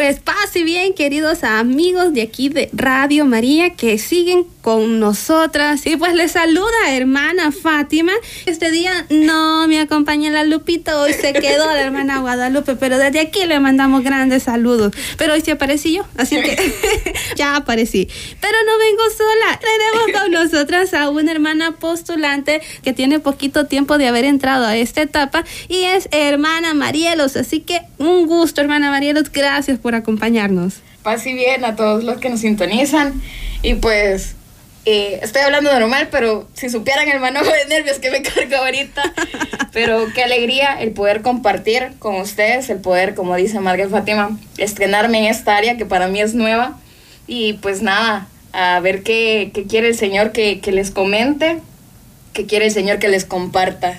Pues pase bien, queridos amigos de aquí de Radio María que siguen con nosotras. Y pues les saluda hermana Fátima. Este día no me acompaña la Lupita, hoy se quedó la hermana Guadalupe, pero desde aquí le mandamos grandes saludos. Pero hoy sí aparecí yo, así que ya aparecí. Pero no vengo sola, tenemos con nosotras a una hermana postulante que tiene poquito tiempo de haber entrado a esta etapa y es hermana Marielos. Así que un gusto, hermana Marielos, gracias por acompañarnos. Paz y bien a todos los que nos sintonizan. Y pues eh, estoy hablando normal, pero si supieran el manojo de nervios que me cargo ahorita. pero qué alegría el poder compartir con ustedes, el poder, como dice Margaret Fátima, estrenarme en esta área que para mí es nueva. Y pues nada, a ver qué, qué quiere el Señor que, que les comente, qué quiere el Señor que les comparta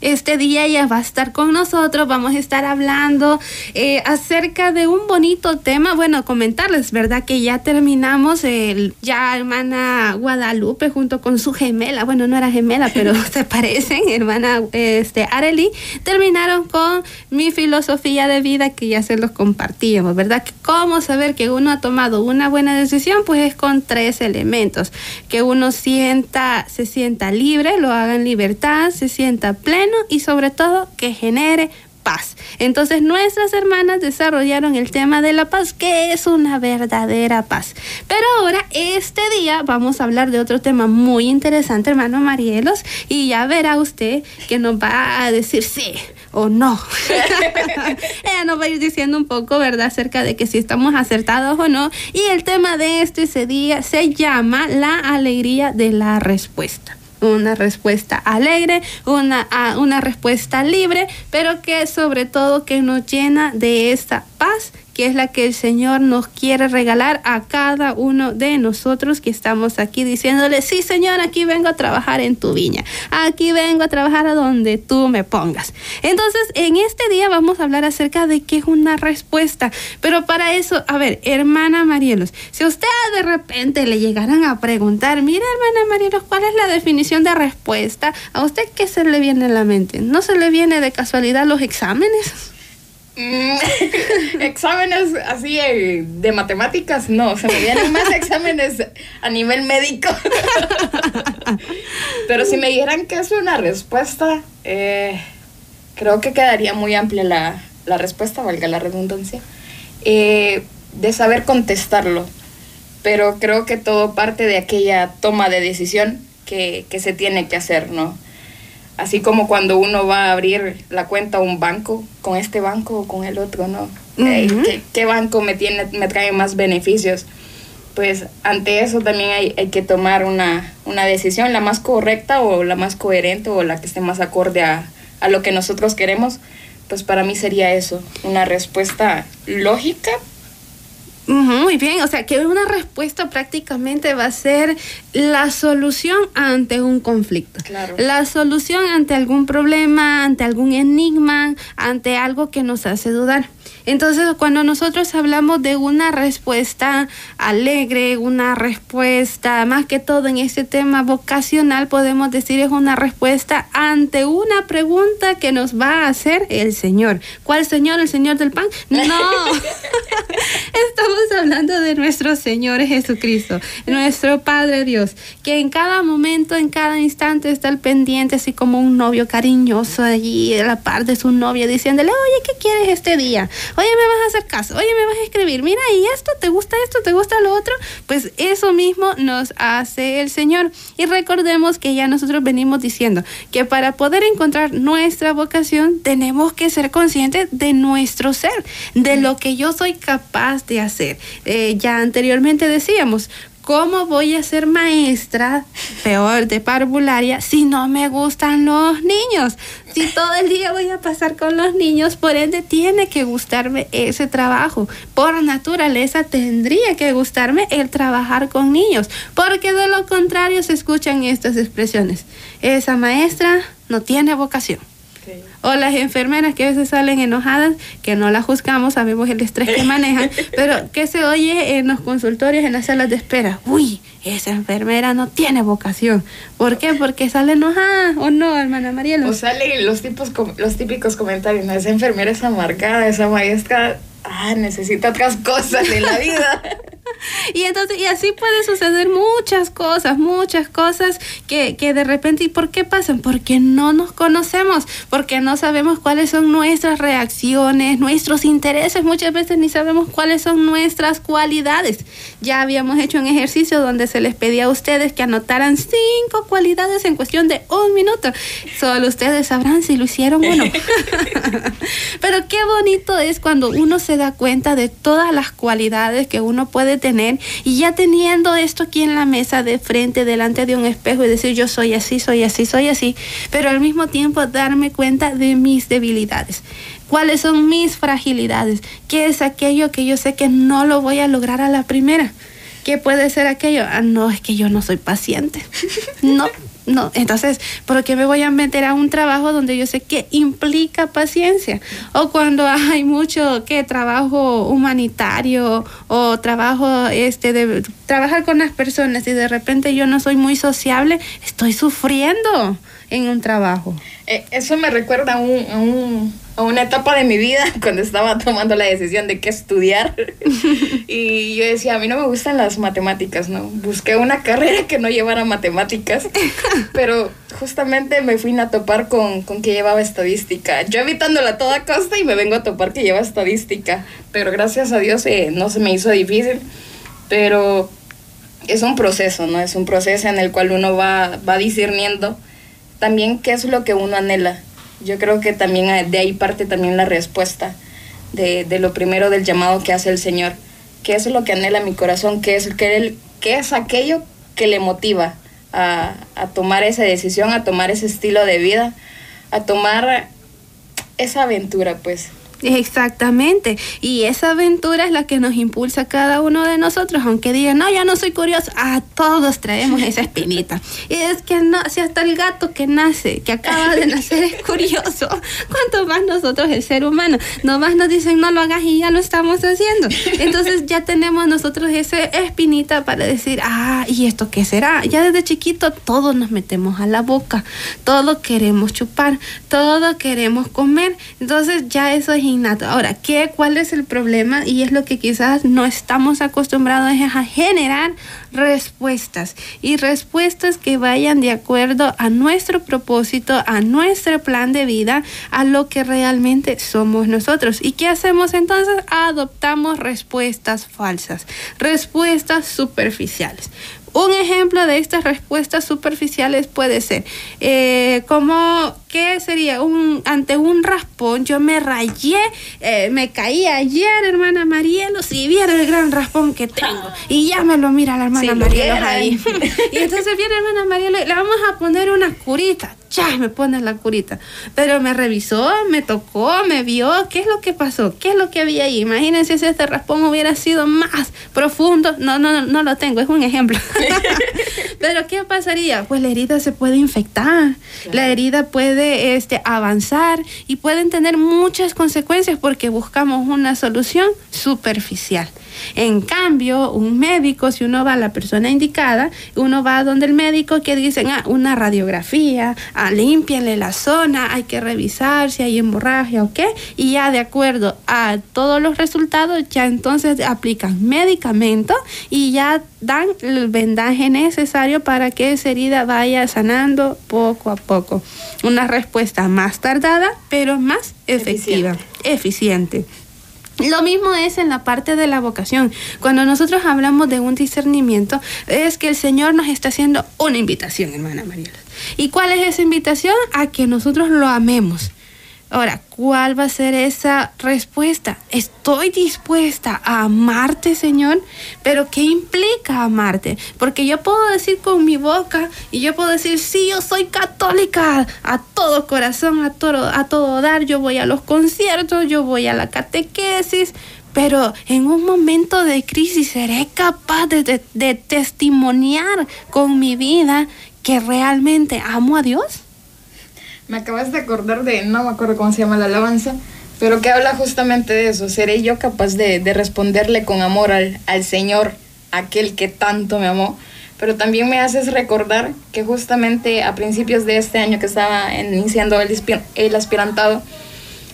este día ella va a estar con nosotros, vamos a estar hablando eh, acerca de un bonito tema, bueno, comentarles, ¿verdad? Que ya terminamos el, ya hermana Guadalupe junto con su gemela, bueno, no era gemela, pero se parecen, hermana este, Areli, terminaron con mi filosofía de vida que ya se los compartíamos, ¿verdad? Que cómo saber que uno ha tomado una buena decisión, pues es con tres elementos, que uno sienta, se sienta libre, lo haga en libertad, se sienta pleno, y sobre todo que genere paz. Entonces nuestras hermanas desarrollaron el tema de la paz, que es una verdadera paz. Pero ahora, este día, vamos a hablar de otro tema muy interesante, hermano Marielos, y ya verá usted que nos va a decir sí o no. Ella nos va a ir diciendo un poco, ¿verdad?, acerca de que si estamos acertados o no. Y el tema de este día se llama la alegría de la respuesta una respuesta alegre, una, una respuesta libre, pero que sobre todo que nos llena de esta paz que es la que el Señor nos quiere regalar a cada uno de nosotros que estamos aquí diciéndole, sí Señor, aquí vengo a trabajar en tu viña, aquí vengo a trabajar a donde tú me pongas. Entonces, en este día vamos a hablar acerca de qué es una respuesta, pero para eso, a ver, hermana Marielos, si usted de repente le llegaran a preguntar, mira hermana Marielos, ¿cuál es la definición de respuesta? ¿A usted qué se le viene a la mente? ¿No se le viene de casualidad los exámenes? Mm, exámenes así eh, de matemáticas, no, se me vienen más exámenes a nivel médico. Pero si me dijeran que es una respuesta, eh, creo que quedaría muy amplia la, respuesta, valga la redundancia, eh, de saber contestarlo. Pero creo que todo parte de aquella toma de decisión que, que se tiene que hacer, ¿no? Así como cuando uno va a abrir la cuenta a un banco, con este banco o con el otro, ¿no? ¿qué, banco me, tiene, me trae más beneficios? Pues ante eso también hay, hay que tomar una, una, decisión, la más correcta o la más coherente o la que esté más acorde a, a lo que nosotros queremos. Pues para mí sería eso, una respuesta lógica, muy bien, o sea que una respuesta prácticamente va a ser la solución ante un conflicto. La solución ante algún problema, ante algún enigma, ante algo que nos hace dudar. Entonces, cuando nosotros hablamos de una respuesta alegre, una respuesta, más que todo en este tema vocacional, podemos decir es una respuesta ante una pregunta que nos va a hacer el Señor. ¿Cuál Señor? ¿El Señor del pan? No. Estamos hablando de nuestro Señor Jesucristo, nuestro Padre Dios, que en cada momento, en cada instante está al pendiente, así como un novio cariñoso allí a la par de su novia, diciéndole, oye, ¿qué quieres este día? Oye, me vas a hacer caso, oye, me vas a escribir, mira, y esto, ¿te gusta esto? ¿Te gusta lo otro? Pues eso mismo nos hace el Señor. Y recordemos que ya nosotros venimos diciendo que para poder encontrar nuestra vocación tenemos que ser conscientes de nuestro ser, de lo que yo soy capaz de hacer. Eh, ya anteriormente decíamos, ¿cómo voy a ser maestra, peor, de parvularia, si no me gustan los niños? Si todo el día voy a pasar con los niños, por ende tiene que gustarme ese trabajo. Por naturaleza tendría que gustarme el trabajar con niños, porque de lo contrario se escuchan estas expresiones. Esa maestra no tiene vocación. O las enfermeras que a veces salen enojadas, que no las juzgamos, sabemos el estrés que manejan, pero que se oye en los consultorios, en las salas de espera. Uy, esa enfermera no tiene vocación. ¿Por qué? Porque sale enojada o no, hermana Mariela. O salen los, tipos, los típicos comentarios, esa enfermera es amargada, esa maestra ah, necesita otras cosas en la vida. y entonces, y así puede suceder muchas cosas, muchas cosas que, que de repente, ¿y por qué pasan? Porque no nos conocemos, porque no sabemos cuáles son nuestras reacciones, nuestros intereses, muchas veces ni sabemos cuáles son nuestras cualidades. Ya habíamos hecho un ejercicio donde se les pedía a ustedes que anotaran cinco cualidades en cuestión de un minuto. Solo ustedes sabrán si lo hicieron o no. Pero qué bonito es cuando uno se da cuenta de todas las cualidades que uno puede tener y ya teniendo esto aquí en la mesa de frente, delante de un espejo y decir yo soy así, soy así, soy así, pero al mismo tiempo darme cuenta de mis debilidades. ¿Cuáles son mis fragilidades? ¿Qué es aquello que yo sé que no lo voy a lograr a la primera? ¿Qué puede ser aquello? Ah, no, es que yo no soy paciente. No, no, entonces, ¿por qué me voy a meter a un trabajo donde yo sé que implica paciencia? O cuando hay mucho que trabajo humanitario o trabajo este de trabajar con las personas y de repente yo no soy muy sociable, estoy sufriendo en un trabajo. Eh, eso me recuerda a, un, una etapa de mi vida cuando estaba tomando la decisión de qué estudiar. y yo decía, a mí no me gustan las matemáticas, ¿no? Busqué una carrera que no llevara matemáticas, pero justamente me fui a topar con, con que llevaba estadística. Yo evitándola a toda costa y me vengo a topar que lleva estadística. Pero gracias a Dios eh, no se me hizo difícil. Pero es un proceso, ¿no? Es un proceso en el cual uno va, va discerniendo también qué es lo que uno anhela. Yo creo que también de ahí parte también la respuesta de, de lo primero del llamado que hace el Señor. ¿Qué es lo que anhela mi corazón? ¿Qué es, qué, qué es aquello que le motiva a, a tomar esa decisión, a tomar ese estilo de vida, a tomar esa aventura, pues? Exactamente. Y esa aventura es la que nos impulsa a cada uno de nosotros, aunque digan, no, ya no soy curioso. A todos traemos esa espinita. Y es que no, si hasta el gato que nace, que acaba de nacer es curioso, ¿cuánto más nosotros, el ser humano? Nomás nos dicen, no lo hagas y ya lo estamos haciendo. Entonces ya tenemos nosotros esa espinita para decir, ah, ¿y esto qué será? Ya desde chiquito todos nos metemos a la boca, todo queremos chupar, todo queremos comer. Entonces ya eso es Ahora, ¿qué, ¿cuál es el problema? Y es lo que quizás no estamos acostumbrados a generar respuestas y respuestas que vayan de acuerdo a nuestro propósito, a nuestro plan de vida, a lo que realmente somos nosotros. ¿Y qué hacemos entonces? Adoptamos respuestas falsas, respuestas superficiales. Un ejemplo de estas respuestas superficiales puede ser eh, como ¿qué sería? Un, ante un raspón, yo me rayé, eh, me caí ayer, hermana Marielo, si viera el gran raspón que tengo. Y ya me lo mira la hermana Marielo ahí. y entonces viene hermana Marielo, le vamos a poner una curita ya me pone la curita. Pero me revisó, me tocó, me vio, ¿qué es lo que pasó? ¿Qué es lo que había ahí? Imagínense si este raspón hubiera sido más profundo. No, no, no lo tengo, es un ejemplo. Pero ¿qué pasaría? Pues la herida se puede infectar, la herida puede este, avanzar y pueden tener muchas consecuencias porque buscamos una solución superficial. En cambio, un médico, si uno va a la persona indicada, uno va donde el médico que dicen, ah, una radiografía, ah, límpienle la zona, hay que revisar si hay hemorragia o qué, y ya de acuerdo a todos los resultados, ya entonces aplican medicamento y ya dan el vendaje necesario para que esa herida vaya sanando poco a poco. Una respuesta más tardada, pero más efectiva, eficiente. Lo mismo es en la parte de la vocación. Cuando nosotros hablamos de un discernimiento, es que el Señor nos está haciendo una invitación, hermana Mariela. ¿Y cuál es esa invitación? A que nosotros lo amemos. Ahora, ¿cuál va a ser esa respuesta? Estoy dispuesta a amarte, Señor, pero ¿qué implica amarte? Porque yo puedo decir con mi boca y yo puedo decir, sí, yo soy católica, a todo corazón, a todo, a todo dar, yo voy a los conciertos, yo voy a la catequesis, pero en un momento de crisis seré capaz de, de testimoniar con mi vida que realmente amo a Dios. Me acabas de acordar de, no me acuerdo cómo se llama la alabanza, pero que habla justamente de eso. ¿Seré yo capaz de, de responderle con amor al, al, Señor, aquel que tanto me amó? Pero también me haces recordar que justamente a principios de este año que estaba iniciando el, el aspirantado,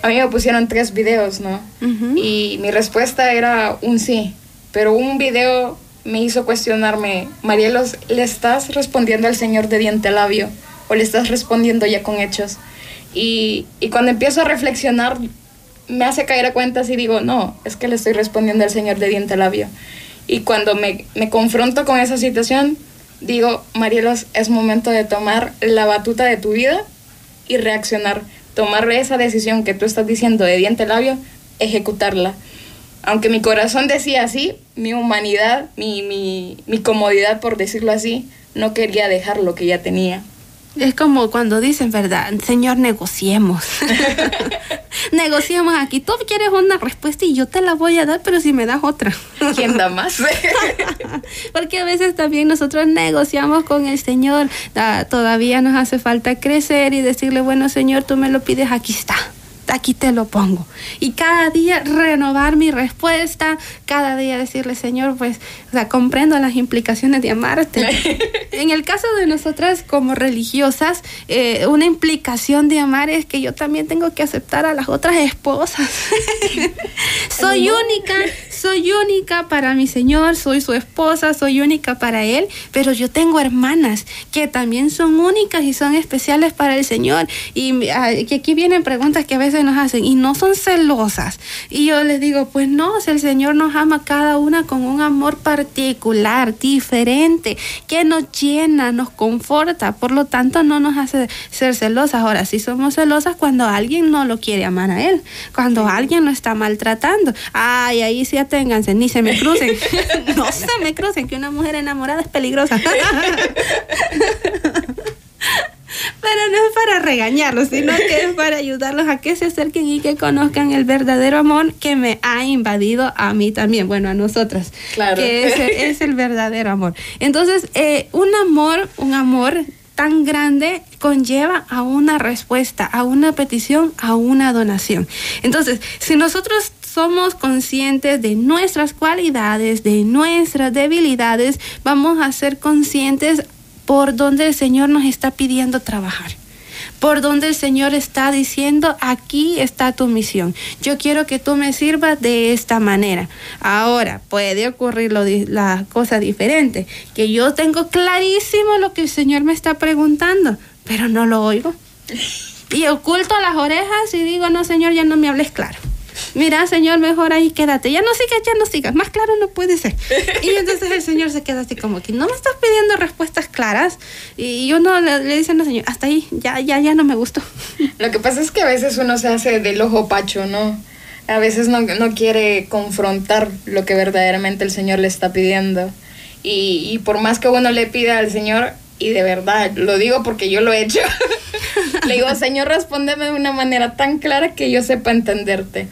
a mí me pusieron tres videos, ¿no? Uh -huh. Y mi respuesta era un sí, pero un video me hizo cuestionarme, Marielos, ¿le estás respondiendo al Señor de diente labio? O le estás respondiendo ya con hechos. Y, y, cuando empiezo a reflexionar, me hace caer a cuentas y digo, no, es que le estoy respondiendo al Señor de diente labio. Y cuando me, me confronto con esa situación, digo, Marielos, es momento de tomar la batuta de tu vida y reaccionar, tomar esa decisión que tú estás diciendo de diente labio, ejecutarla. Aunque mi corazón decía así, mi humanidad, mi, mi, mi comodidad, por decirlo así, no quería dejar lo que ya tenía. Es como cuando dicen, ¿verdad? Señor, negociemos. negociemos aquí. Tú quieres una respuesta y yo te la voy a dar, pero si me das otra. ¿Quién da más? Porque a veces también nosotros negociamos con el Señor. Ah, todavía nos hace falta crecer y decirle, bueno, Señor, tú me lo pides, aquí está aquí te lo pongo. Y cada día renovar mi respuesta, cada día decirle, Señor, pues, o sea, comprendo las implicaciones de amarte. en el caso de nosotras como religiosas, eh, una implicación de amar es que yo también tengo que aceptar a las otras esposas. soy única, soy única para mi Señor, soy su esposa, soy única para Él, pero yo tengo hermanas que también son únicas y son especiales para el Señor. Y uh, que aquí vienen preguntas que a veces nos hacen y no son celosas. Y yo les digo, pues no, si el Señor nos ama cada una con un amor particular, diferente, que nos llena, nos conforta, por lo tanto no nos hace ser celosas. Ahora sí somos celosas cuando alguien no lo quiere amar a él, cuando alguien lo está maltratando. Ay, ahí sí aténganse, ni se me crucen. no se me crucen, que una mujer enamorada es peligrosa. Pero no es para regañarlos, sino que es para ayudarlos a que se acerquen y que conozcan el verdadero amor que me ha invadido a mí también, bueno, a nosotras, claro. que es, es el verdadero amor. Entonces, eh, un amor, un amor tan grande conlleva a una respuesta, a una petición, a una donación. Entonces, si nosotros somos conscientes de nuestras cualidades, de nuestras debilidades, vamos a ser conscientes por donde el Señor nos está pidiendo trabajar. Por donde el Señor está diciendo, aquí está tu misión. Yo quiero que tú me sirvas de esta manera. Ahora, puede ocurrir lo, la cosa diferente, que yo tengo clarísimo lo que el Señor me está preguntando, pero no lo oigo. Y oculto las orejas y digo, no, Señor, ya no me hables claro mira, Señor, mejor ahí quédate. Ya no sigas, ya no sigas. Más claro no puede ser. Y entonces el Señor se queda así como que no me estás pidiendo respuestas claras. Y uno le, le dice al Señor, hasta ahí, ya, ya, ya no me gustó. Lo que pasa es que a veces uno se hace del ojo pacho, ¿no? A veces no, no quiere confrontar lo que verdaderamente el Señor le está pidiendo. Y, y por más que uno le pida al Señor, y de verdad, lo digo porque yo lo he hecho, le digo, Señor, respóndeme de una manera tan clara que yo sepa entenderte.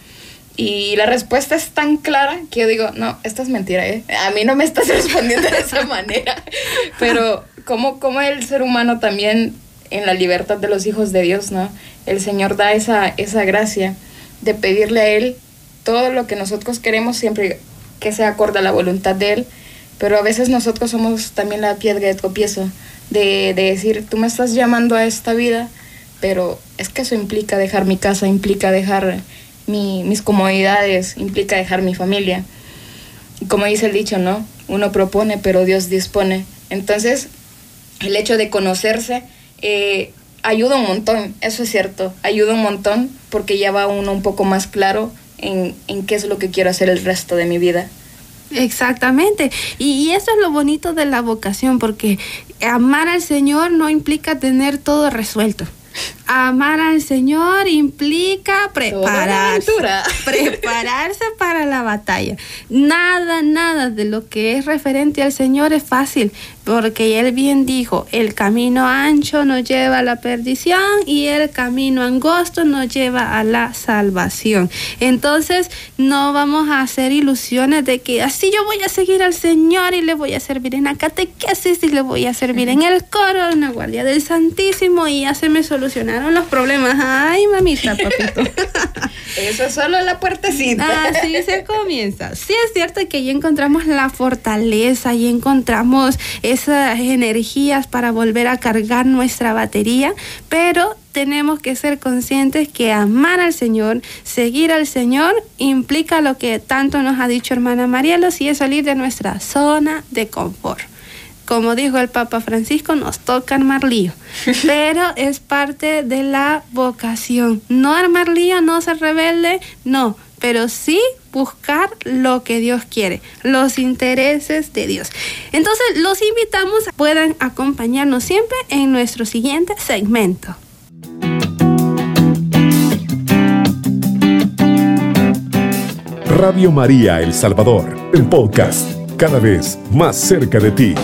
Y la respuesta es tan clara que yo digo, no, esto es mentira, ¿eh? A mí no me estás respondiendo de esa manera. Pero como, como el ser humano también en la libertad de los hijos de Dios, ¿no? El Señor da esa, esa gracia de pedirle a Él todo lo que nosotros queremos siempre que sea acorde a la voluntad de Él. Pero a veces nosotros somos también la piedra de tropiezo de, de decir, tú me estás llamando a esta vida, pero es que eso implica dejar mi casa, implica dejar mi, mis comodidades, implica dejar mi familia. Y como dice el dicho, ¿no? Uno propone, pero Dios dispone. Entonces, el hecho de conocerse eh, ayuda un montón, eso es cierto, ayuda un montón porque ya va uno un poco más claro en, en qué es lo que quiero hacer el resto de mi vida. Exactamente. Y, y, eso es lo bonito de la vocación, porque amar al Señor no implica tener todo resuelto. Amar al Señor implica prepararse, prepararse para la batalla. Nada, nada de lo que es referente al Señor es fácil, porque Él bien dijo, el camino ancho nos lleva a la perdición y el camino angosto nos lleva a la salvación. Entonces, no vamos a hacer ilusiones de que así yo voy a seguir al Señor y le voy a servir en la catequesis y le voy a servir en el coro, en la guardia del Santísimo y ya se me solucionaron los problemas. Ay, mamita, papito. Eso es solo la puertecita. Así se comienza. Sí es cierto que ahí encontramos la fortaleza, y encontramos esas energías para volver a cargar nuestra batería, pero tenemos que ser conscientes que amar al Señor, seguir al Señor, implica lo que tanto nos ha dicho hermana Marielo, si es salir de nuestra zona de confort como dijo el Papa Francisco, nos toca armar lío. Pero es parte de la vocación. No armar lío, no ser rebelde, no. Pero sí buscar lo que Dios quiere, los intereses de Dios. Entonces, los invitamos a puedan acompañarnos siempre en nuestro siguiente segmento. Radio María El Salvador, el podcast, cada vez más cerca de ti.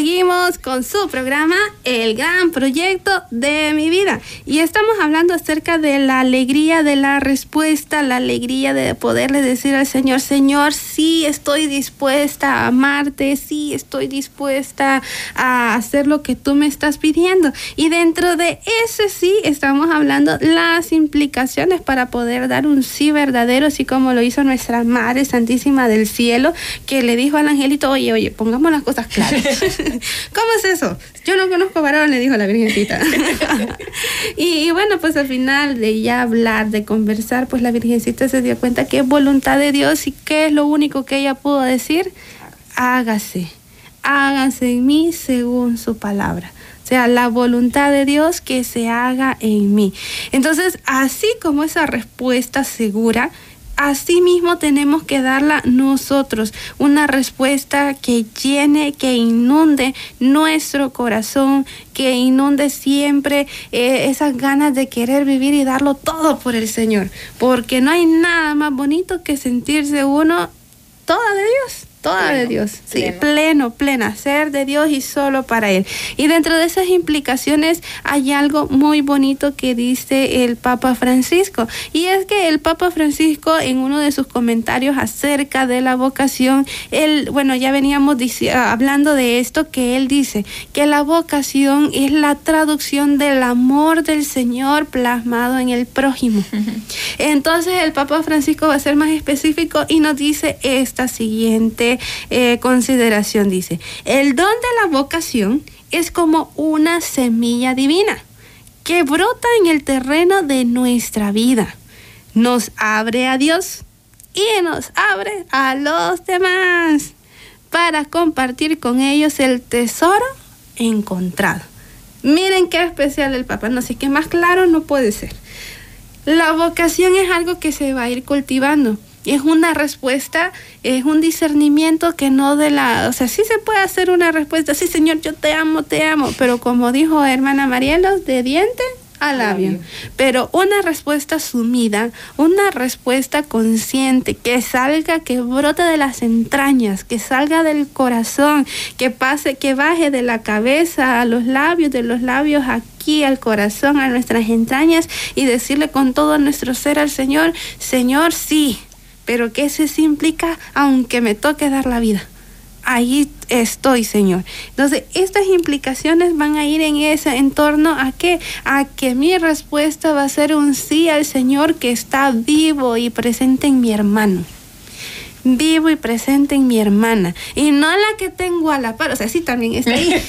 Seguimos con su programa El gran proyecto de mi vida. Y estamos hablando acerca de la alegría de la respuesta, la alegría de poderle decir al Señor, Señor, sí estoy dispuesta a amarte, sí estoy dispuesta a hacer lo que tú me estás pidiendo. Y dentro de ese sí estamos hablando las implicaciones para poder dar un sí verdadero, así como lo hizo nuestra Madre Santísima del Cielo, que le dijo al angelito, oye, oye, pongamos las cosas claras. ¿Cómo es eso? Yo no conozco varón, le dijo la Virgencita. y, bueno, pues al final de ya hablar, de conversar, pues la Virgencita se dio cuenta que es voluntad de Dios y qué es lo único que ella pudo decir. Hágase, hágase en mí según su palabra. O sea, la voluntad de Dios que se haga en mí. Entonces, así como esa respuesta segura, así mismo tenemos que darla nosotros, una respuesta que llene, que inunde nuestro corazón, que inunde siempre eh, esas ganas de querer vivir y darlo todo por el Señor, porque no hay nada más bonito que sentirse uno toda de Dios toda de Dios, sí, pleno. plena, ser de Dios y solo para Él. Y dentro de esas implicaciones hay algo muy bonito que dice el Papa Francisco, y es que el Papa Francisco en uno de sus comentarios acerca de la vocación, él, bueno, ya veníamos hablando de esto, que él dice que la vocación es la traducción del amor del Señor plasmado en el prójimo. Entonces el Papa Francisco va a ser más específico y nos dice esta siguiente eh, consideración. Dice, el don de la vocación es como una semilla divina que brota en el terreno de nuestra vida. Nos abre a Dios y nos abre a los demás para compartir con ellos el tesoro encontrado. Miren qué especial el Papa, no sé qué más claro no puede ser. La vocación es algo que se va a ir cultivando es una respuesta, es un discernimiento que no de la, o sea, sí se puede hacer una respuesta, sí Señor, yo te amo, te amo, pero como dijo hermana Mariela, de diente a labio. Pero una respuesta sumida, una respuesta consciente, que salga, que brote de las entrañas, que salga del corazón, que pase, que baje de la cabeza a los labios, de los labios aquí al corazón, a nuestras entrañas y decirle con todo nuestro ser al Señor, Señor, sí pero que se implica aunque me toque dar la vida. Ahí estoy, Señor. Entonces, estas implicaciones van a ir en ese entorno a qué? A que mi respuesta va a ser un sí al Señor que está vivo y presente en mi hermano vivo y presente en mi hermana. Y no la que tengo a la par, o sea, sí también está ahí,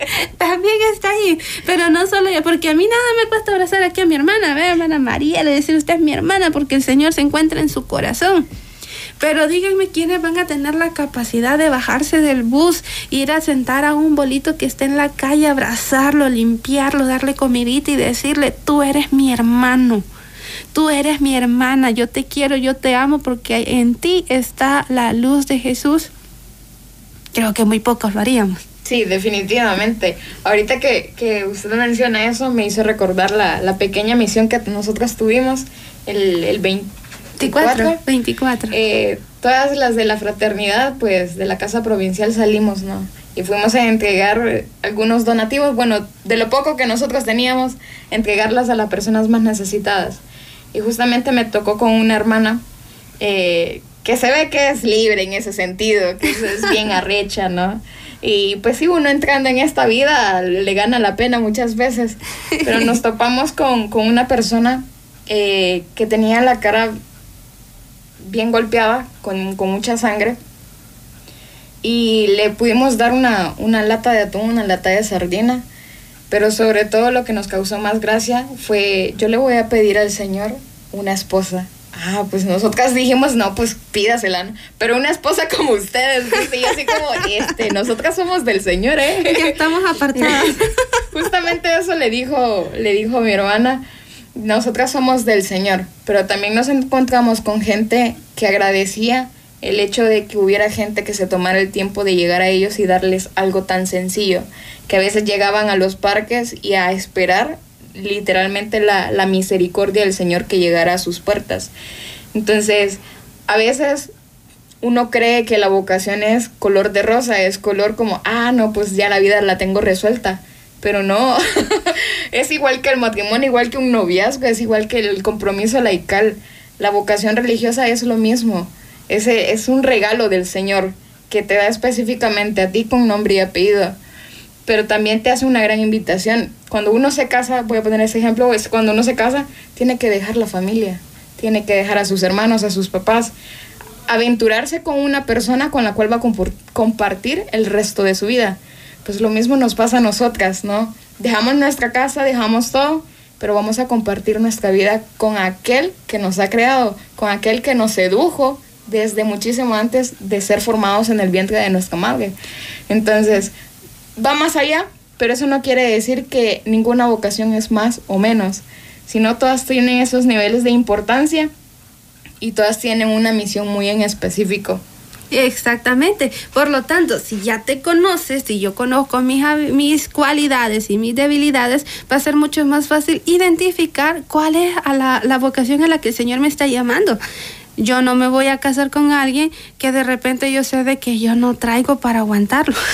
también está ahí, pero no solo yo, porque a mí nada me cuesta abrazar aquí a mi hermana, a ver, hermana María, le decir usted es mi hermana porque el Señor se encuentra en su corazón. Pero díganme quiénes van a tener la capacidad de bajarse del bus, ir a sentar a un bolito que esté en la calle, abrazarlo, limpiarlo, darle comidita y decirle, tú eres mi hermano tú eres mi hermana, yo te quiero, yo te amo porque en ti está la luz de Jesús. creo que muy pocos lo haríamos. Sí, definitivamente. Ahorita que, que usted menciona eso, me hizo recordar la, la pequeña misión que nosotros tuvimos el, el 24. 24. Eh, todas las de la fraternidad, pues de la casa provincial salimos, ¿no? Y fuimos a entregar algunos donativos, bueno, de lo poco que nosotros teníamos, entregarlas a las personas más necesitadas. Y justamente me tocó con una hermana eh, que se ve que es libre en ese sentido, que es bien arrecha, ¿no? Y pues sí, uno entrando en esta vida le gana la pena muchas veces, pero nos topamos con, con una persona eh, que tenía la cara bien golpeada, con, con, mucha sangre, y le pudimos dar una, una lata de atún, una lata de sardina, pero sobre todo lo que nos causó más gracia fue, yo le voy a pedir al Señor una esposa Ah, pues nosotras dijimos, no, pues pídasela, Pero una esposa como ustedes, y así como, este, nosotras somos del Señor, ¿eh? Ya estamos apartadas. Justamente eso le dijo, le dijo mi hermana, nosotras somos del Señor, pero también nos encontramos con gente que agradecía el hecho de que hubiera gente que se tomara el tiempo de llegar a ellos y darles algo tan sencillo, que a veces llegaban a los parques y a esperar literalmente la, la misericordia del Señor que llegara a sus puertas. Entonces, a veces uno cree que la vocación es color de rosa, es color como, ah, no, pues ya la vida la tengo resuelta. Pero no, es igual que el matrimonio, igual que un noviazgo, es igual que el compromiso laical. La vocación religiosa es lo mismo. Ese es un regalo del Señor que te da específicamente a ti con nombre y apellido pero también te hace una gran invitación. Cuando uno se casa, voy a poner ese ejemplo, es cuando uno se casa, tiene que dejar la familia, tiene que dejar a sus hermanos, a sus papás, aventurarse con una persona con la cual va a compartir el resto de su vida. Pues lo mismo nos pasa a nosotras, ¿no? Dejamos nuestra casa, dejamos todo, pero vamos a compartir nuestra vida con aquel que nos ha creado, con aquel que nos sedujo desde muchísimo antes de ser formados en el vientre de nuestra madre. Entonces, va más allá, pero eso no quiere decir que ninguna vocación es más o menos, sino todas tienen esos niveles de importancia y todas tienen una misión muy en específico. Exactamente. Por lo tanto, si ya te conoces, si yo conozco mis, mis cualidades y mis debilidades, va a ser mucho más fácil identificar cuál es la, la vocación a la que el Señor me está llamando. Yo no me voy a casar con alguien que de repente yo sé de que yo no traigo para aguantarlo.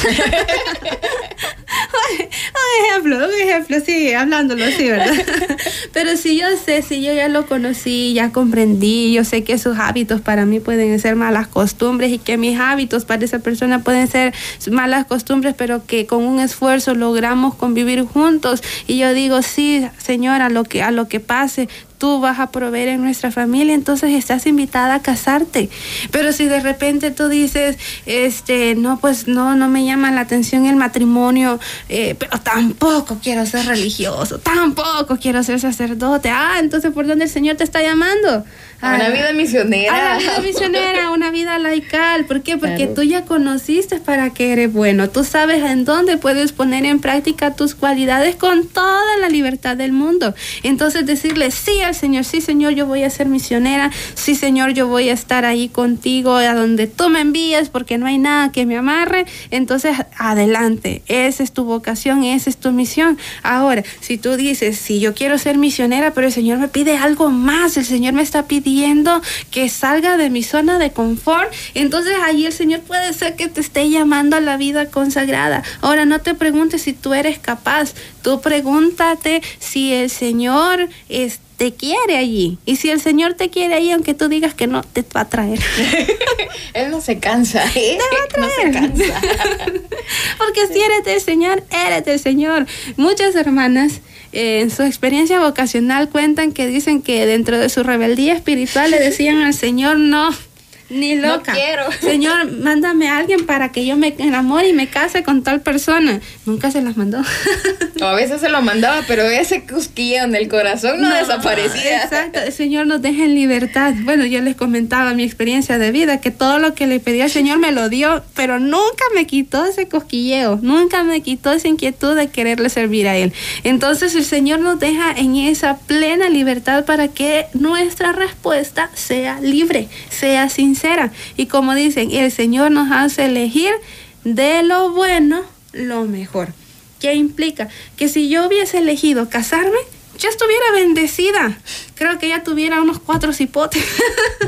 un ejemplo, un ejemplo, sí, hablándolo así, ¿verdad? Pero si yo sé, si yo ya lo conocí, ya comprendí, yo sé que sus hábitos para mí pueden ser malas costumbres y que mis hábitos para esa persona pueden ser malas costumbres, pero que con un esfuerzo logramos convivir juntos y yo digo, sí, señora, lo que, a lo que pase, tú vas a proveer en nuestra familia, entonces estás invitada a casarte. Pero si de repente tú dices, este, no, pues no, no me llama la atención el matrimonio, eh, pero tampoco quiero ser religioso, tampoco quiero ser sacerdote, ah, entonces ¿por dónde el Señor te está llamando? A una vida misionera. A la vida misionera, una vida laical. ¿Por qué? Porque tú ya conociste para qué eres bueno. Tú sabes en dónde puedes poner en práctica tus cualidades con toda la libertad del mundo. Entonces decirle sí al Señor, sí Señor, yo voy a ser misionera. Sí Señor, yo voy a estar ahí contigo a donde tú me envíes porque no hay nada que me amarre. Entonces, adelante. Esa es tu vocación, esa es tu misión. Ahora, si tú dices, sí, yo quiero ser misionera, pero el Señor me pide algo más, el Señor me está pidiendo que salga de mi zona de confort, entonces ahí el Señor puede ser que te esté llamando a la vida consagrada. Ahora no te preguntes si tú eres capaz, tú pregúntate si el Señor te quiere allí. Y si el Señor te quiere ahí, aunque tú digas que no, te va a traer. Él no se cansa. ¿eh? Te va a traer. No se cansa. Porque si eres del Señor, eres del Señor. Muchas hermanas eh, en su experiencia vocacional cuentan que dicen que dentro de su rebeldía espiritual le decían al Señor, no, ni loca. No quiero. Señor, mándame a alguien para que yo me enamore y me case con tal persona. Nunca se las mandó. o a veces se lo mandaba, pero ese cosquilleo en el corazón no, desaparecía. Exacto, el Señor nos deja en libertad. Bueno, yo les comentaba mi experiencia de vida, que todo lo que le pedí al Señor me lo dio, pero nunca me quitó ese cosquilleo, nunca me quitó esa inquietud de quererle servir a Él. Entonces el Señor nos deja en esa plena libertad para que nuestra respuesta sea libre, sea sincera y como dicen, el Señor nos hace elegir de lo bueno lo mejor. ¿Qué implica? Que si yo hubiese elegido casarme, ya estuviera bendecida. Creo que ya tuviera unos cuatro cipotes.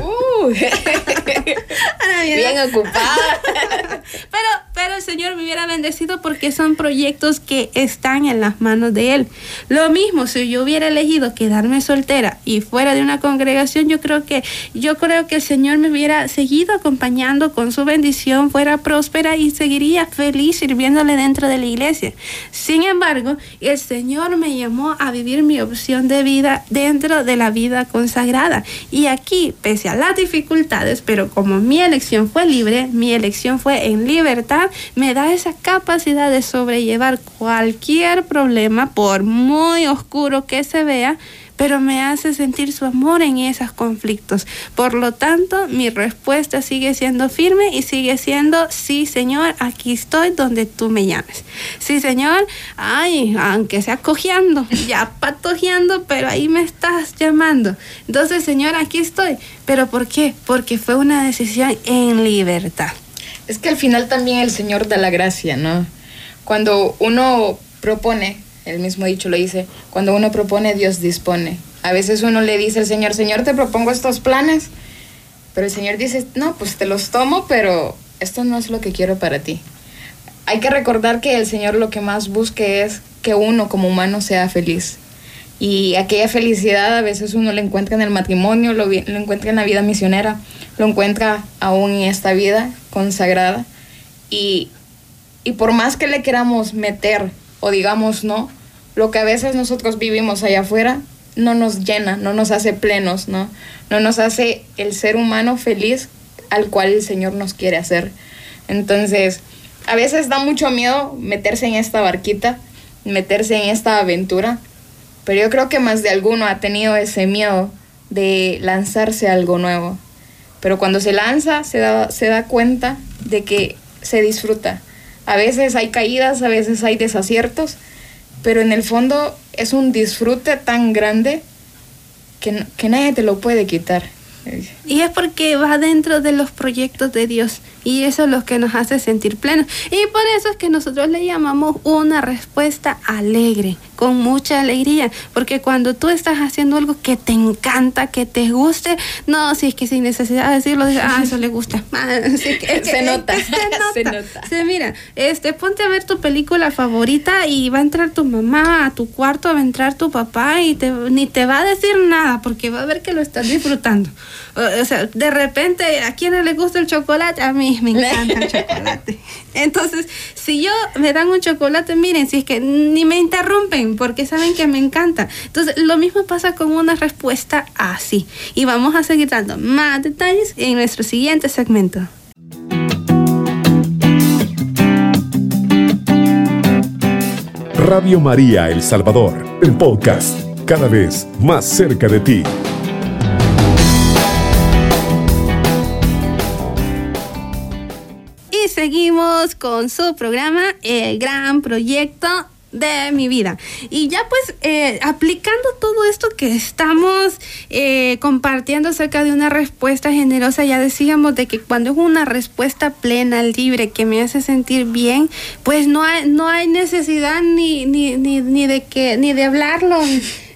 Uh, bien ocupada. Pero, pero el Señor me hubiera bendecido porque son proyectos que están en las manos de Él. Lo mismo, si yo hubiera elegido quedarme soltera y fuera de una congregación, yo creo que, yo creo que el Señor me hubiera seguido acompañando con su bendición, fuera próspera y seguiría feliz sirviéndole dentro de la iglesia. Sin embargo, el Señor me llamó a vivir mi opción de vida dentro de la vida consagrada. Y aquí, pese a las dificultades, pero como mi elección fue libre, mi elección fue en libertad, me da esa capacidad de sobrellevar cualquier problema, por muy oscuro que se vea, pero me hace sentir su amor en esos conflictos. Por lo tanto, mi respuesta sigue siendo firme y sigue siendo, sí, Señor, aquí estoy donde tú me llames. Sí, Señor, ay, aunque sea cojeando, ya patojeando, pero ahí me estás llamando. Entonces, Señor, aquí estoy. ¿Pero por qué? Porque fue una decisión en libertad. Es que al final también el Señor da la gracia, ¿no? Cuando uno propone, el mismo dicho lo dice, cuando uno propone, Dios dispone. A veces uno le dice al Señor, Señor, te propongo estos planes, pero el Señor dice, no, pues te los tomo, pero esto no es lo que quiero para ti. Hay que recordar que el Señor lo que más busque es que uno como humano sea feliz. Y aquella felicidad a veces uno lo encuentra en el matrimonio, lo, lo encuentra en la vida misionera, lo encuentra aún en esta vida consagrada. Y, y por más que le queramos meter o digamos no, lo que a veces nosotros vivimos allá afuera no nos llena, no nos hace plenos, ¿no? No nos hace el ser humano feliz al cual el Señor nos quiere hacer. Entonces, a veces da mucho miedo meterse en esta barquita, meterse en esta aventura, pero yo creo que más de alguno ha tenido ese miedo de lanzarse a algo nuevo. Pero cuando se lanza, se da, se da cuenta de que se disfruta. A veces hay caídas, a veces hay desaciertos, pero en el fondo es un disfrute tan grande que, que nadie te lo puede quitar. Y es porque va dentro de los proyectos de Dios. Y eso es lo que nos hace sentir plenos. Y por eso es que nosotros le llamamos una respuesta alegre, con mucha alegría. Porque cuando tú estás haciendo algo que te encanta, que te guste, no, si es que sin necesidad de decirlo, dices, ah, eso le gusta. Ah, sí, que- Se nota, se nota. se nota. Sí, mira, este, ponte a ver tu película favorita y va a entrar tu mamá a tu cuarto, va a entrar tu papá y te, ni te va a decir nada porque va a ver que lo estás disfrutando. O, o sea, de repente, ¿a quién le gusta el chocolate? A mí me encanta el chocolate. Entonces, si yo me dan un chocolate, miren, si es que ni me interrumpen porque saben que me encanta. Entonces, lo mismo pasa con una respuesta así. Y vamos a seguir dando más detalles en nuestro siguiente segmento. Radio María El Salvador, el podcast, cada vez más cerca de ti. Seguimos con su programa, El Gran Proyecto de mi vida. Y ya pues eh, aplicando todo esto que estamos eh, compartiendo acerca de una respuesta generosa, ya decíamos de que cuando es una respuesta plena, libre, que me hace sentir bien, pues no hay, no hay necesidad ni, de que, ni de hablarlo.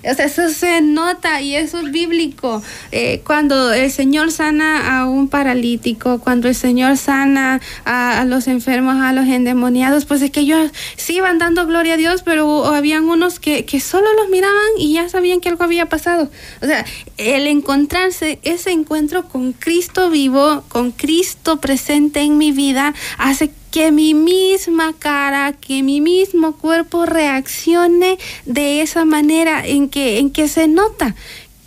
O sea, eso se nota y eso es bíblico. Eh, cuando el Señor sana a un paralítico, cuando el Señor sana a, los enfermos, a los endemoniados, pues es que ellos sí iban dando gloria a Dios, pero habían unos que, que solo los miraban y ya sabían que algo había pasado. O sea, el encontrarse, ese encuentro con Cristo vivo, con Cristo presente en mi vida, hace que mi misma cara, que mi mismo cuerpo reaccione de esa manera en que, en que se nota.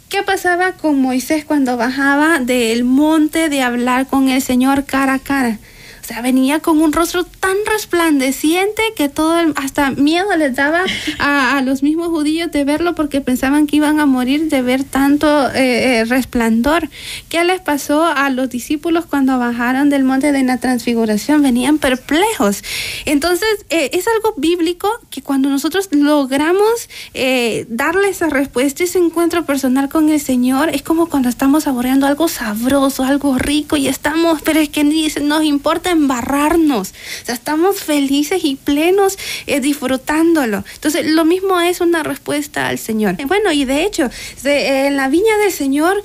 ¿Qué pasaba con Moisés cuando bajaba del monte de hablar con el Señor cara a cara? O sea, venía con un rostro tan resplandeciente que todo, el- hasta miedo les daba a, los mismos judíos de verlo porque pensaban que iban a morir de ver tanto eh, eh, resplandor. ¿Qué les pasó a los discípulos cuando bajaron del monte de la transfiguración? Venían perplejos. Entonces, eh, es algo bíblico que cuando nosotros logramos eh, darle esa respuesta, ese encuentro personal con el Señor, es como cuando estamos saboreando algo sabroso, algo rico y estamos, pero es que ni nos importa embarrarnos. O sea, estamos felices y plenos eh, disfrutándolo. Entonces, lo mismo es una respuesta al Señor. Bueno, y de hecho, en la viña del Señor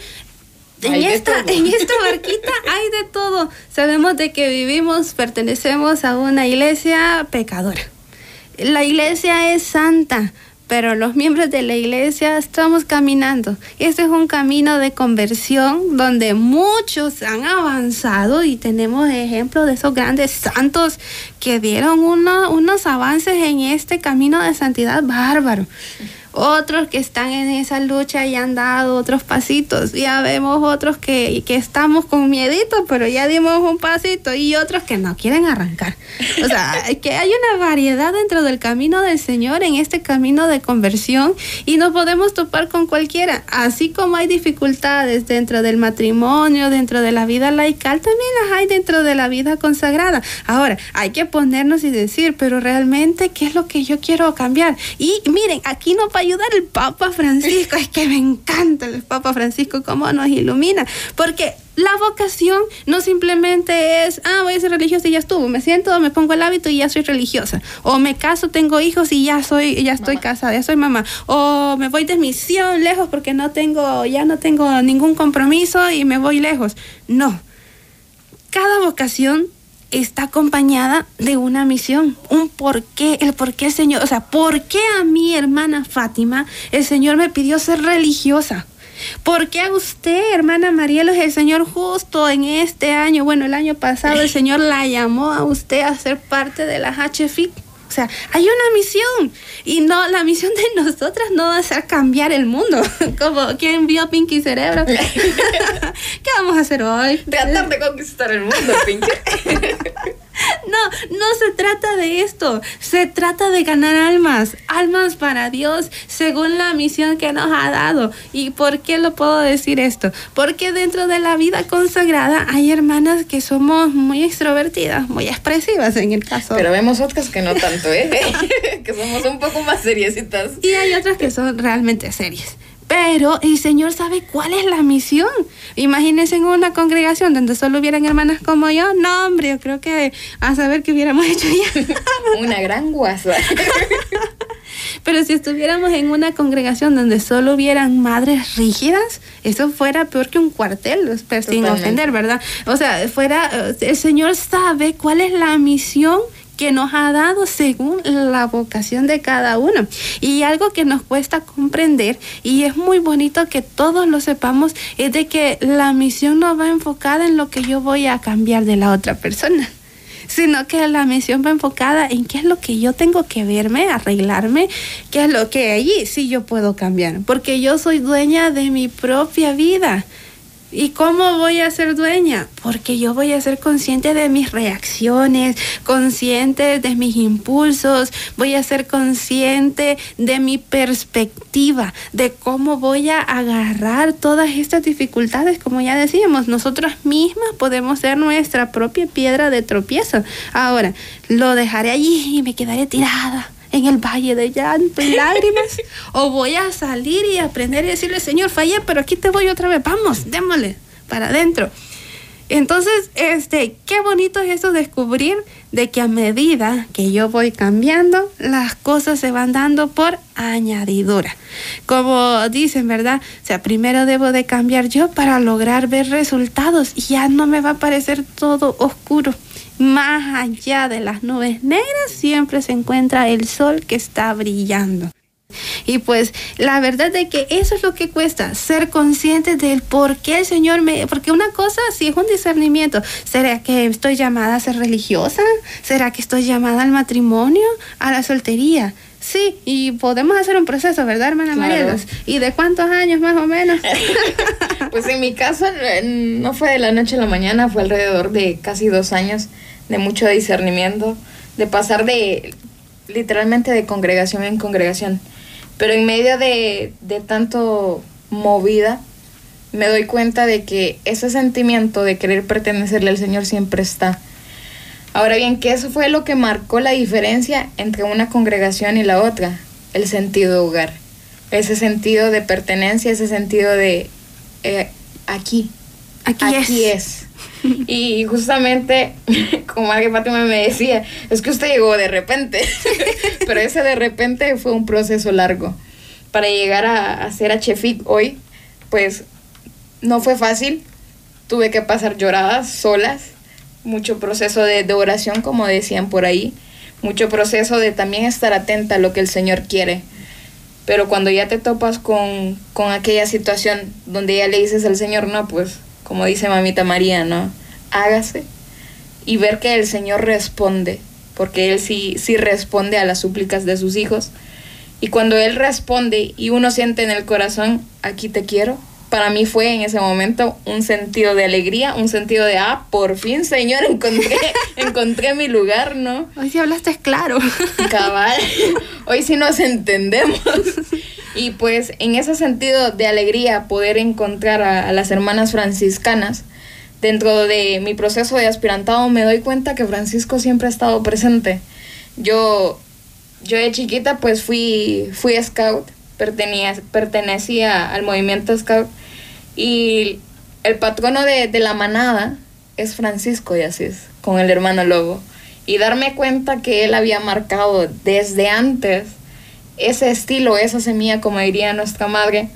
en esta, en esta barquita hay de todo. Sabemos de que vivimos, pertenecemos a una iglesia pecadora. La iglesia es santa, pero los miembros de la iglesia estamos caminando. Este es un camino de conversión donde muchos han avanzado y tenemos ejemplos de esos grandes santos que dieron unos avances en este camino de santidad bárbaro otros que están en esa lucha y han dado otros pasitos. Ya vemos otros que, que estamos con miedito, pero ya dimos un pasito y otros que no quieren arrancar. O sea, que hay una variedad dentro del camino del Señor en este camino de conversión y nos podemos topar con cualquiera. Así como hay dificultades dentro del matrimonio, dentro de la vida laical, también las hay dentro de la vida consagrada. Ahora, hay que ponernos y decir, pero realmente, ¿qué es lo que yo quiero cambiar? Y miren, aquí no ayudar el Papa Francisco. Es que me encanta el Papa Francisco, cómo nos ilumina. Porque la vocación no simplemente es, ah, voy a ser religiosa y ya estuvo. Me siento, me pongo el hábito y ya soy religiosa. O me caso, tengo hijos y ya soy, ya estoy casada, ya soy mamá. O me voy de misión lejos porque no tengo, ya no tengo ningún compromiso y me voy lejos. No. Cada vocación está acompañada de una misión, un por qué, el por qué el Señor, o sea, ¿por qué a mi hermana Fátima el Señor me pidió ser religiosa? ¿Por qué a usted, hermana Marielos, el Señor justo en este año, bueno, el año pasado, el Señor la llamó a usted a ser parte de la HFIC? O sea, hay una misión y no la misión de nosotras no va a ser cambiar el mundo, como quien vio Pinky Cerebro. ¿Qué vamos a hacer hoy? Tratar de conquistar el mundo, Pinky. No, no se trata de esto. Se trata de ganar almas, almas para Dios, según la misión que nos ha dado. ¿Y por qué lo puedo decir esto? Porque dentro de la vida consagrada hay hermanas que somos muy extrovertidas, muy expresivas en el caso. Pero vemos otras que no tanto, ¿eh? que somos un poco más seriecitas. Y hay otras que son realmente serias. Pero el Señor sabe cuál es la misión. Imagínense en una congregación donde solo hubieran hermanas como yo. No, hombre, yo creo que a saber qué hubiéramos hecho ya. una gran guasa. Pero si estuviéramos en una congregación donde solo hubieran madres rígidas, eso fuera peor que un cuartel, sin ofender, ¿verdad? O sea, fuera, eh, el Señor sabe cuál es la misión que nos ha dado según la vocación de cada uno. Y algo que nos cuesta comprender y es muy bonito que todos lo sepamos es de que la misión no va enfocada en lo que yo voy a cambiar de la otra persona sino que la misión va enfocada en qué es lo que yo tengo que verme, arreglarme, qué es lo que allí sí yo puedo cambiar, porque yo soy dueña de mi propia vida. ¿Y cómo voy a ser dueña? Porque yo voy a ser consciente de mis reacciones, consciente de mis impulsos, voy a ser consciente de mi perspectiva, de cómo voy a agarrar todas estas dificultades. Como ya decíamos, nosotras mismas podemos ser nuestra propia piedra de tropiezo. Ahora, lo dejaré allí y me quedaré tirada en el valle de llanto y lágrimas? ¿O voy a salir y aprender y decirle, Señor, fallé, pero aquí te voy otra vez, vamos, démosle para adentro? Entonces, este, qué bonito es eso descubrir de que a medida que yo voy cambiando, las cosas se van dando por añadidura. Como dicen, ¿verdad? O sea, primero debo de cambiar yo para lograr ver resultados y ya no me va a parecer todo oscuro más allá de las nubes negras siempre se encuentra el sol que está brillando. Y pues la verdad de que eso es lo que cuesta, ser consciente del por qué el Señor me... Porque una cosa sí es un discernimiento. ¿Será que estoy llamada a ser religiosa? ¿Será que estoy llamada al matrimonio? ¿A la soltería? Sí, y podemos hacer un proceso, ¿verdad, hermana María? ¿Y de cuántos años más o menos? pues en mi caso no fue de la noche a la mañana, fue alrededor de casi dos años de mucho discernimiento, de pasar de literalmente de congregación en congregación. Pero en medio de, de tanto movida, me doy cuenta de que ese sentimiento de querer pertenecerle al Señor siempre está. Ahora bien, que eso fue lo que marcó la diferencia entre una congregación y la otra, el sentido de hogar, ese sentido de pertenencia, ese sentido de eh, aquí, aquí, aquí es. Y justamente, como alguien Fátima me decía, es que usted llegó de repente, pero ese de repente fue un proceso largo. Para llegar a, a ser HFIC hoy, pues no fue fácil, tuve que pasar lloradas solas, mucho proceso de, de oración, como decían por ahí, mucho proceso de también estar atenta a lo que el Señor quiere. Pero cuando ya te topas con, con aquella situación donde ya le dices al Señor, no, pues, como dice mamita María, ¿no? Hágase. Y ver que el Señor responde, porque Él sí, sí responde a las súplicas de sus hijos. Y cuando Él responde y uno siente en el corazón, aquí te quiero, para mí fue en ese momento un sentido de alegría, un sentido de, ah, por fin, Señor, encontré, encontré mi lugar, ¿no? Hoy sí hablaste claro. Cabal, hoy sí nos entendemos. Y pues en ese sentido de alegría, poder encontrar a, a las hermanas franciscanas, dentro de mi proceso de aspirantado me doy cuenta que Francisco siempre ha estado presente. Yo, yo de chiquita pues fui, fui scout, pertenecía, pertenecía al movimiento scout y el patrono de, de, la manada es Francisco de Asís, con el hermano Lobo. Y darme cuenta que él había marcado desde antes ese estilo, esa semilla, como diría nuestra madre.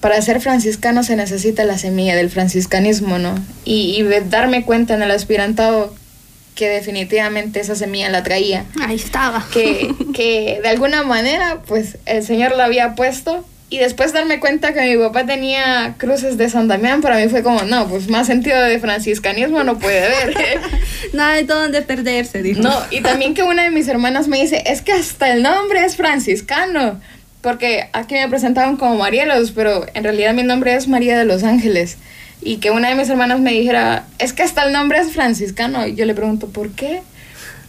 Para ser franciscano se necesita la semilla del franciscanismo, ¿no? Y, y darme cuenta en el aspirantado que definitivamente esa semilla la traía. Ahí estaba. Que, que de alguna manera, pues el Señor la había puesto y después darme cuenta que mi papá tenía cruces de San Damián, para mí fue como, no, pues más sentido de franciscanismo no puede haber. no hay dónde perderse, dijo. No, y también que una de mis hermanas me dice, es que hasta el nombre es franciscano, porque aquí me presentaban como Marielos, pero en realidad mi nombre es María de los Ángeles. Y que una de mis hermanas me dijera, es que hasta el nombre es franciscano. Y yo le pregunto, ¿por qué?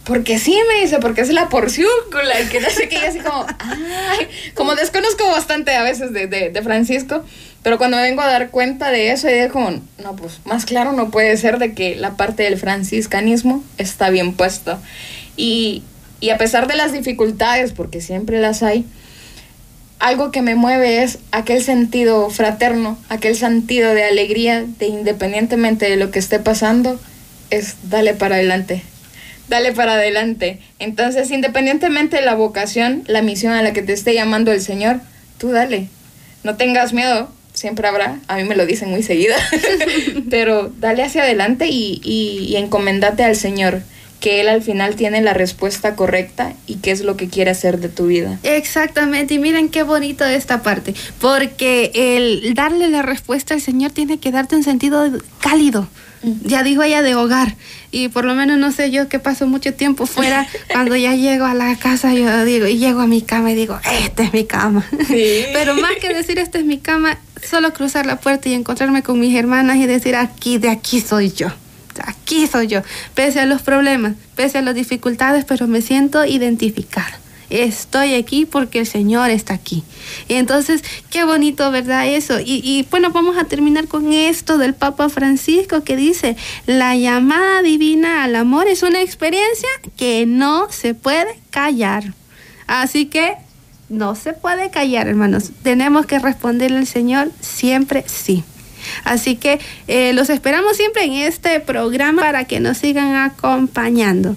Porque sí, me dice, porque es la porciúncula, y que no sé qué, y así como, ay, como desconozco bastante a veces de, de, de, Francisco, pero cuando me vengo a dar cuenta de eso, y como, no, pues más claro no puede ser de que la parte del franciscanismo está bien puesto. Y, y a pesar de las dificultades, porque siempre las hay, algo que me mueve es aquel sentido fraterno, aquel sentido de alegría, de independientemente de lo que esté pasando, es dale para adelante, dale para adelante. Entonces, independientemente de la vocación, la misión a la que te esté llamando el Señor, tú dale. No tengas miedo, siempre habrá, a mí me lo dicen muy seguida, pero dale hacia adelante y, y, encomendate al Señor que él al final tiene la respuesta correcta y qué es lo que quiere hacer de tu vida. Exactamente, y miren qué bonito esta parte, porque el darle la respuesta al Señor tiene que darte un sentido cálido. Ya dijo ella de hogar. Y por lo menos no sé yo que paso mucho tiempo fuera. Cuando ya llego a la casa yo digo y llego a mi cama y digo esta es mi cama sí. pero más que decir esta es mi cama solo cruzar la puerta y encontrarme con mis hermanas y decir aquí de aquí soy yo aquí soy yo, pese a los problemas, pese a las dificultades, pero me siento identificada. Estoy aquí porque el Señor está aquí. Entonces, qué bonito, ¿verdad? Eso. Y, y, bueno, vamos a terminar con esto del Papa Francisco que dice, la llamada divina al amor es una experiencia que no se puede callar. Así que no se puede callar, hermanos. Tenemos que responderle al Señor siempre sí. Así que eh, los esperamos siempre en este programa para que nos sigan acompañando.